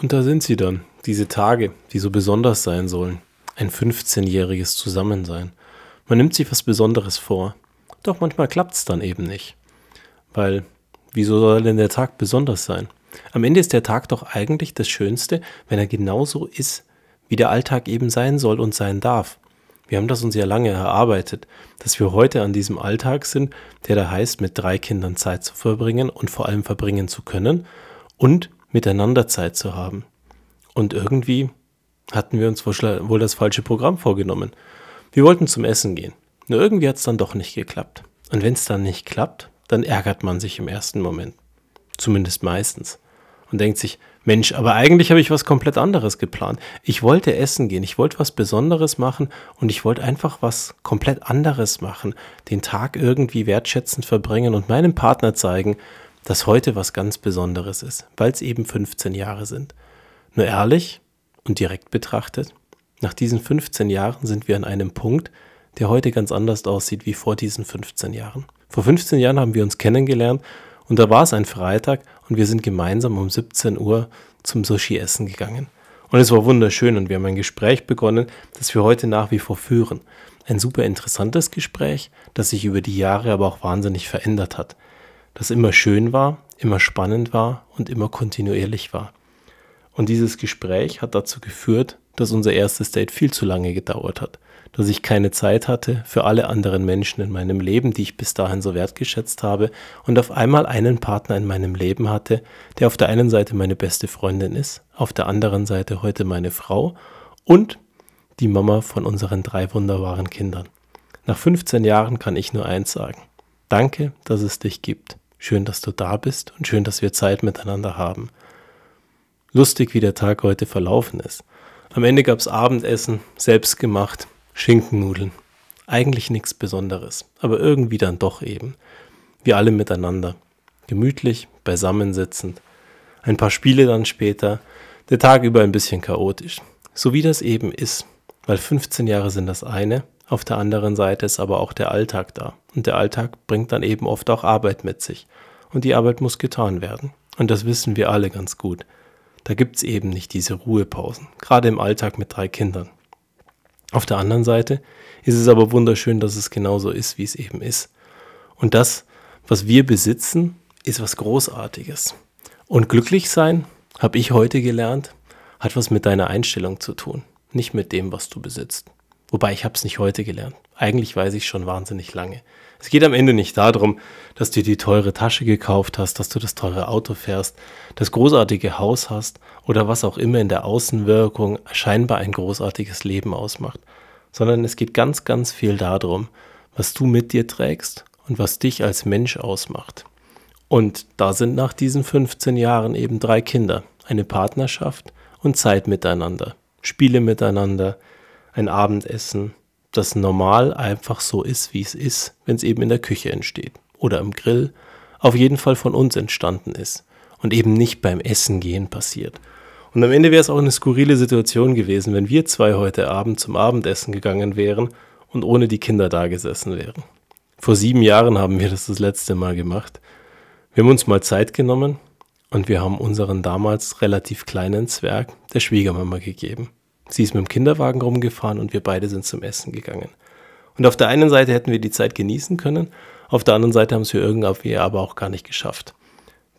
Und da sind sie dann, diese Tage, die so besonders sein sollen. Ein 15-jähriges Zusammensein. Man nimmt sich was Besonderes vor. Doch manchmal klappt es dann eben nicht. Weil, wieso soll denn der Tag besonders sein? Am Ende ist der Tag doch eigentlich das Schönste, wenn er genauso ist, wie der Alltag eben sein soll und sein darf. Wir haben das uns ja lange erarbeitet, dass wir heute an diesem Alltag sind, der da heißt, mit drei Kindern Zeit zu verbringen und vor allem verbringen zu können und miteinander Zeit zu haben. Und irgendwie hatten wir uns wohl das falsche Programm vorgenommen. Wir wollten zum Essen gehen. Nur irgendwie hat es dann doch nicht geklappt. Und wenn es dann nicht klappt, dann ärgert man sich im ersten Moment. Zumindest meistens. Und denkt sich, Mensch, aber eigentlich habe ich was komplett anderes geplant. Ich wollte essen gehen, ich wollte was Besonderes machen und ich wollte einfach was komplett anderes machen. Den Tag irgendwie wertschätzend verbringen und meinem Partner zeigen, dass heute was ganz Besonderes ist, weil es eben 15 Jahre sind. Nur ehrlich und direkt betrachtet, nach diesen 15 Jahren sind wir an einem Punkt, der heute ganz anders aussieht wie vor diesen 15 Jahren. Vor 15 Jahren haben wir uns kennengelernt und da war es ein Freitag und wir sind gemeinsam um 17 Uhr zum Sushi-Essen gegangen. Und es war wunderschön und wir haben ein Gespräch begonnen, das wir heute nach wie vor führen. Ein super interessantes Gespräch, das sich über die Jahre aber auch wahnsinnig verändert hat das immer schön war, immer spannend war und immer kontinuierlich war. Und dieses Gespräch hat dazu geführt, dass unser erstes Date viel zu lange gedauert hat, dass ich keine Zeit hatte für alle anderen Menschen in meinem Leben, die ich bis dahin so wertgeschätzt habe, und auf einmal einen Partner in meinem Leben hatte, der auf der einen Seite meine beste Freundin ist, auf der anderen Seite heute meine Frau und die Mama von unseren drei wunderbaren Kindern. Nach 15 Jahren kann ich nur eins sagen. Danke, dass es dich gibt. Schön, dass du da bist und schön, dass wir Zeit miteinander haben. Lustig, wie der Tag heute verlaufen ist. Am Ende gab es Abendessen, selbst gemacht, Schinkennudeln. Eigentlich nichts Besonderes, aber irgendwie dann doch eben. Wir alle miteinander. Gemütlich, beisammensitzend. Ein paar Spiele dann später. Der Tag über ein bisschen chaotisch. So wie das eben ist. Weil 15 Jahre sind das eine, auf der anderen Seite ist aber auch der Alltag da. Und der Alltag bringt dann eben oft auch Arbeit mit sich. Und die Arbeit muss getan werden. Und das wissen wir alle ganz gut. Da gibt es eben nicht diese Ruhepausen, gerade im Alltag mit drei Kindern. Auf der anderen Seite ist es aber wunderschön, dass es genauso ist, wie es eben ist. Und das, was wir besitzen, ist was Großartiges. Und glücklich sein, habe ich heute gelernt, hat was mit deiner Einstellung zu tun, nicht mit dem, was du besitzt. Wobei ich habe es nicht heute gelernt. Eigentlich weiß ich schon wahnsinnig lange. Es geht am Ende nicht darum, dass du die teure Tasche gekauft hast, dass du das teure Auto fährst, das großartige Haus hast oder was auch immer in der Außenwirkung scheinbar ein großartiges Leben ausmacht, sondern es geht ganz, ganz viel darum, was du mit dir trägst und was dich als Mensch ausmacht. Und da sind nach diesen 15 Jahren eben drei Kinder, eine Partnerschaft und Zeit miteinander, Spiele miteinander, ein Abendessen, das normal einfach so ist, wie es ist, wenn es eben in der Küche entsteht oder im Grill, auf jeden Fall von uns entstanden ist und eben nicht beim Essen gehen passiert. Und am Ende wäre es auch eine skurrile Situation gewesen, wenn wir zwei heute Abend zum Abendessen gegangen wären und ohne die Kinder da gesessen wären. Vor sieben Jahren haben wir das das letzte Mal gemacht. Wir haben uns mal Zeit genommen und wir haben unseren damals relativ kleinen Zwerg der Schwiegermama gegeben. Sie ist mit dem Kinderwagen rumgefahren und wir beide sind zum Essen gegangen. Und auf der einen Seite hätten wir die Zeit genießen können, auf der anderen Seite haben es wir irgendwie aber auch gar nicht geschafft.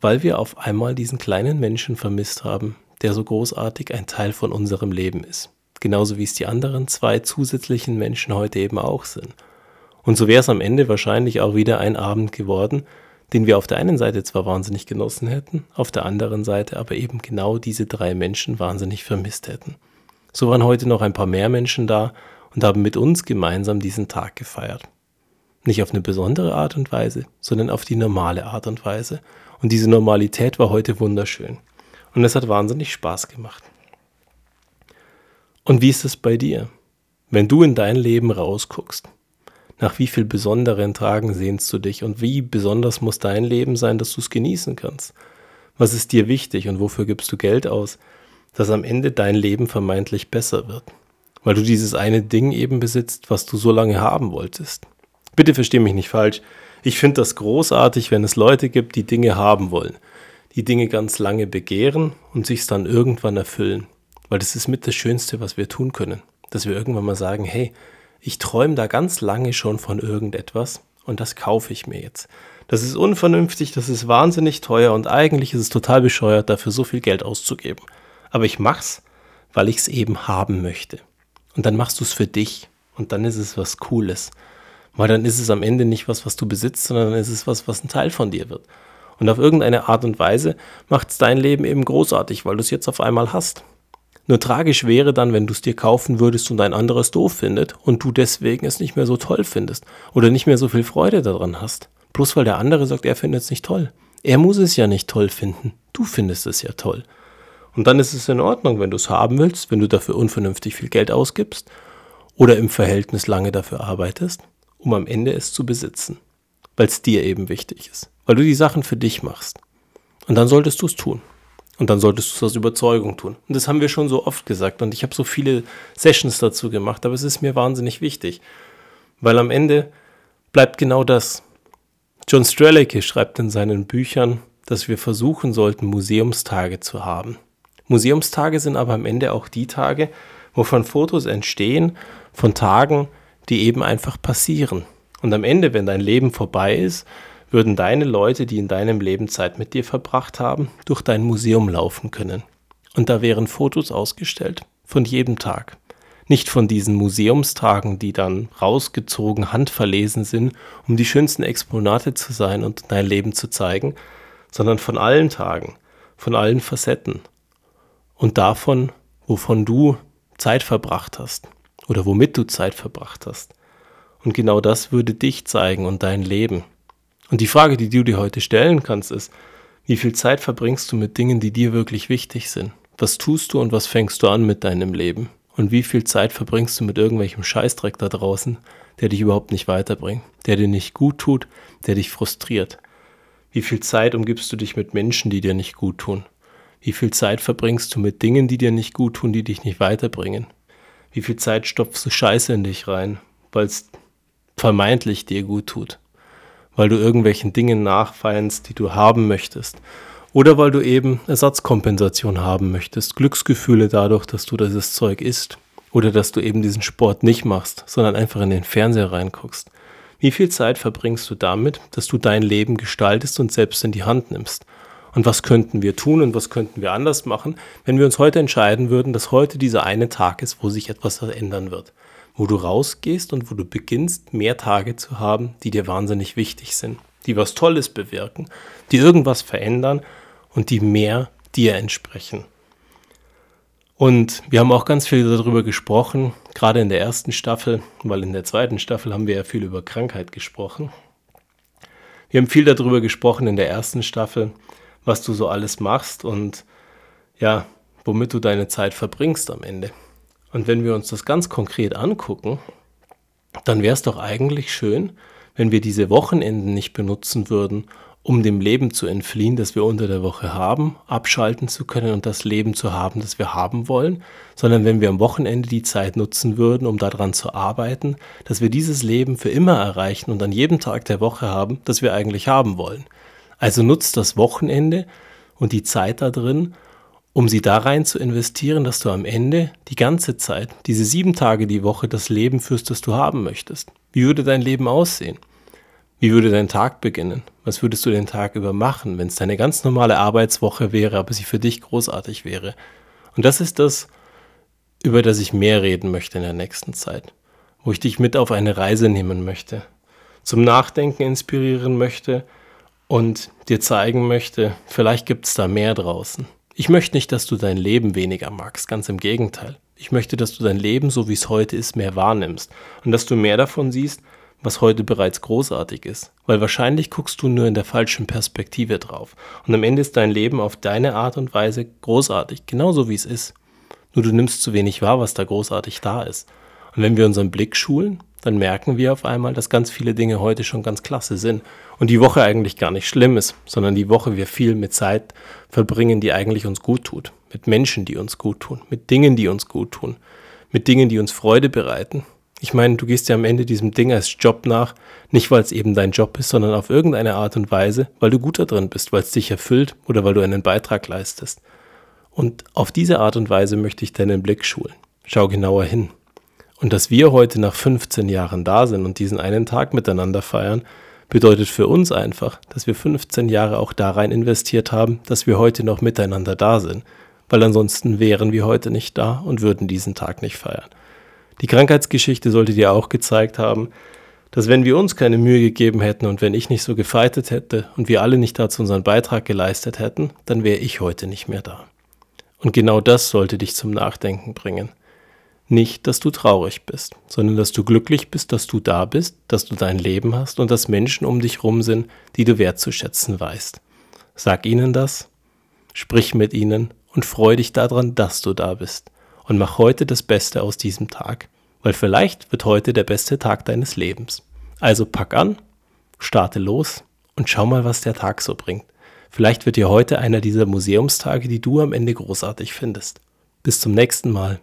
Weil wir auf einmal diesen kleinen Menschen vermisst haben, der so großartig ein Teil von unserem Leben ist. Genauso wie es die anderen zwei zusätzlichen Menschen heute eben auch sind. Und so wäre es am Ende wahrscheinlich auch wieder ein Abend geworden, den wir auf der einen Seite zwar wahnsinnig genossen hätten, auf der anderen Seite aber eben genau diese drei Menschen wahnsinnig vermisst hätten. So waren heute noch ein paar mehr Menschen da und haben mit uns gemeinsam diesen Tag gefeiert. Nicht auf eine besondere Art und Weise, sondern auf die normale Art und Weise. Und diese Normalität war heute wunderschön. Und es hat wahnsinnig Spaß gemacht. Und wie ist es bei dir? Wenn du in dein Leben rausguckst, nach wie viel besonderen Tagen sehnst du dich und wie besonders muss dein Leben sein, dass du es genießen kannst? Was ist dir wichtig und wofür gibst du Geld aus? Dass am Ende dein Leben vermeintlich besser wird, weil du dieses eine Ding eben besitzt, was du so lange haben wolltest. Bitte versteh mich nicht falsch. Ich finde das großartig, wenn es Leute gibt, die Dinge haben wollen, die Dinge ganz lange begehren und sich dann irgendwann erfüllen. Weil das ist mit das Schönste, was wir tun können. Dass wir irgendwann mal sagen, hey, ich träume da ganz lange schon von irgendetwas und das kaufe ich mir jetzt. Das ist unvernünftig, das ist wahnsinnig teuer und eigentlich ist es total bescheuert, dafür so viel Geld auszugeben. Aber ich mach's, weil ich es eben haben möchte. Und dann machst du es für dich und dann ist es was Cooles. Weil dann ist es am Ende nicht was, was du besitzt, sondern dann ist es was, was ein Teil von dir wird. Und auf irgendeine Art und Weise macht es dein Leben eben großartig, weil du es jetzt auf einmal hast. Nur tragisch wäre dann, wenn du es dir kaufen würdest und ein anderes doof findet und du deswegen es nicht mehr so toll findest oder nicht mehr so viel Freude daran hast. Bloß weil der andere sagt, er findet es nicht toll. Er muss es ja nicht toll finden. Du findest es ja toll. Und dann ist es in Ordnung, wenn du es haben willst, wenn du dafür unvernünftig viel Geld ausgibst oder im Verhältnis lange dafür arbeitest, um am Ende es zu besitzen, weil es dir eben wichtig ist weil du die Sachen für dich machst. Und dann solltest du es tun. Und dann solltest du es aus Überzeugung tun. Und das haben wir schon so oft gesagt. Und ich habe so viele Sessions dazu gemacht, aber es ist mir wahnsinnig wichtig. Weil am Ende bleibt genau das. John Strelacke schreibt in seinen Büchern, dass wir versuchen sollten, Museumstage zu haben. Museumstage sind aber am Ende auch die Tage, wovon Fotos entstehen von Tagen, die eben einfach passieren. Und am Ende, wenn dein Leben vorbei ist, würden deine Leute, die in deinem Leben Zeit mit dir verbracht haben, durch dein Museum laufen können. Und da wären Fotos ausgestellt von jedem Tag. Nicht von diesen Museumstagen, die dann rausgezogen, handverlesen sind, um die schönsten Exponate zu sein und dein Leben zu zeigen, sondern von allen Tagen, von allen Facetten und davon, wovon du Zeit verbracht hast oder womit du Zeit verbracht hast. Und genau das würde dich zeigen und dein Leben. Und die Frage, die du dir heute stellen kannst, ist, wie viel Zeit verbringst du mit Dingen, die dir wirklich wichtig sind? Was tust du und was fängst du an mit deinem Leben? Und wie viel Zeit verbringst du mit irgendwelchem Scheißdreck da draußen, der dich überhaupt nicht weiterbringt, der dir nicht gut tut, der dich frustriert? Wie viel Zeit umgibst du dich mit Menschen, die dir nicht gut tun? Wie viel Zeit verbringst du mit Dingen, die dir nicht gut tun, die dich nicht weiterbringen? Wie viel Zeit stopfst du Scheiße in dich rein, weil es vermeintlich dir gut tut? weil du irgendwelchen Dingen nachfeinst, die du haben möchtest. Oder weil du eben Ersatzkompensation haben möchtest, Glücksgefühle dadurch, dass du dieses Zeug isst. Oder dass du eben diesen Sport nicht machst, sondern einfach in den Fernseher reinguckst. Wie viel Zeit verbringst du damit, dass du dein Leben gestaltest und selbst in die Hand nimmst? Und was könnten wir tun und was könnten wir anders machen, wenn wir uns heute entscheiden würden, dass heute dieser eine Tag ist, wo sich etwas ändern wird? wo du rausgehst und wo du beginnst, mehr Tage zu haben, die dir wahnsinnig wichtig sind, die was Tolles bewirken, die irgendwas verändern und die mehr dir entsprechen. Und wir haben auch ganz viel darüber gesprochen, gerade in der ersten Staffel, weil in der zweiten Staffel haben wir ja viel über Krankheit gesprochen. Wir haben viel darüber gesprochen in der ersten Staffel, was du so alles machst und ja, womit du deine Zeit verbringst am Ende. Und wenn wir uns das ganz konkret angucken, dann wäre es doch eigentlich schön, wenn wir diese Wochenenden nicht benutzen würden, um dem Leben zu entfliehen, das wir unter der Woche haben, abschalten zu können und das Leben zu haben, das wir haben wollen, sondern wenn wir am Wochenende die Zeit nutzen würden, um daran zu arbeiten, dass wir dieses Leben für immer erreichen und an jedem Tag der Woche haben, das wir eigentlich haben wollen. Also nutzt das Wochenende und die Zeit da drin, um sie da rein zu investieren, dass du am Ende die ganze Zeit, diese sieben Tage die Woche, das Leben führst, das du haben möchtest. Wie würde dein Leben aussehen? Wie würde dein Tag beginnen? Was würdest du den Tag über machen, wenn es deine ganz normale Arbeitswoche wäre, aber sie für dich großartig wäre? Und das ist das, über das ich mehr reden möchte in der nächsten Zeit, wo ich dich mit auf eine Reise nehmen möchte, zum Nachdenken inspirieren möchte und dir zeigen möchte, vielleicht gibt es da mehr draußen. Ich möchte nicht, dass du dein Leben weniger magst, ganz im Gegenteil. Ich möchte, dass du dein Leben, so wie es heute ist, mehr wahrnimmst und dass du mehr davon siehst, was heute bereits großartig ist. Weil wahrscheinlich guckst du nur in der falschen Perspektive drauf. Und am Ende ist dein Leben auf deine Art und Weise großartig, genauso wie es ist. Nur du nimmst zu wenig wahr, was da großartig da ist. Und wenn wir unseren Blick schulen, dann merken wir auf einmal, dass ganz viele Dinge heute schon ganz klasse sind und die Woche eigentlich gar nicht schlimm ist, sondern die Woche wir viel mit Zeit verbringen, die eigentlich uns gut tut, mit Menschen, die uns gut tun, mit Dingen, die uns gut tun, mit Dingen, die uns Freude bereiten. Ich meine, du gehst ja am Ende diesem Ding als Job nach, nicht weil es eben dein Job ist, sondern auf irgendeine Art und Weise, weil du gut da drin bist, weil es dich erfüllt oder weil du einen Beitrag leistest. Und auf diese Art und Weise möchte ich deinen Blick schulen. Schau genauer hin. Und dass wir heute nach 15 Jahren da sind und diesen einen Tag miteinander feiern, bedeutet für uns einfach, dass wir 15 Jahre auch da rein investiert haben, dass wir heute noch miteinander da sind, weil ansonsten wären wir heute nicht da und würden diesen Tag nicht feiern. Die Krankheitsgeschichte sollte dir auch gezeigt haben, dass wenn wir uns keine Mühe gegeben hätten und wenn ich nicht so gefeitet hätte und wir alle nicht dazu unseren Beitrag geleistet hätten, dann wäre ich heute nicht mehr da. Und genau das sollte dich zum Nachdenken bringen. Nicht, dass du traurig bist, sondern dass du glücklich bist, dass du da bist, dass du dein Leben hast und dass Menschen um dich rum sind, die du wertzuschätzen weißt. Sag ihnen das, sprich mit ihnen und freu dich daran, dass du da bist und mach heute das Beste aus diesem Tag, weil vielleicht wird heute der beste Tag deines Lebens. Also pack an, starte los und schau mal, was der Tag so bringt. Vielleicht wird dir heute einer dieser Museumstage, die du am Ende großartig findest. Bis zum nächsten Mal.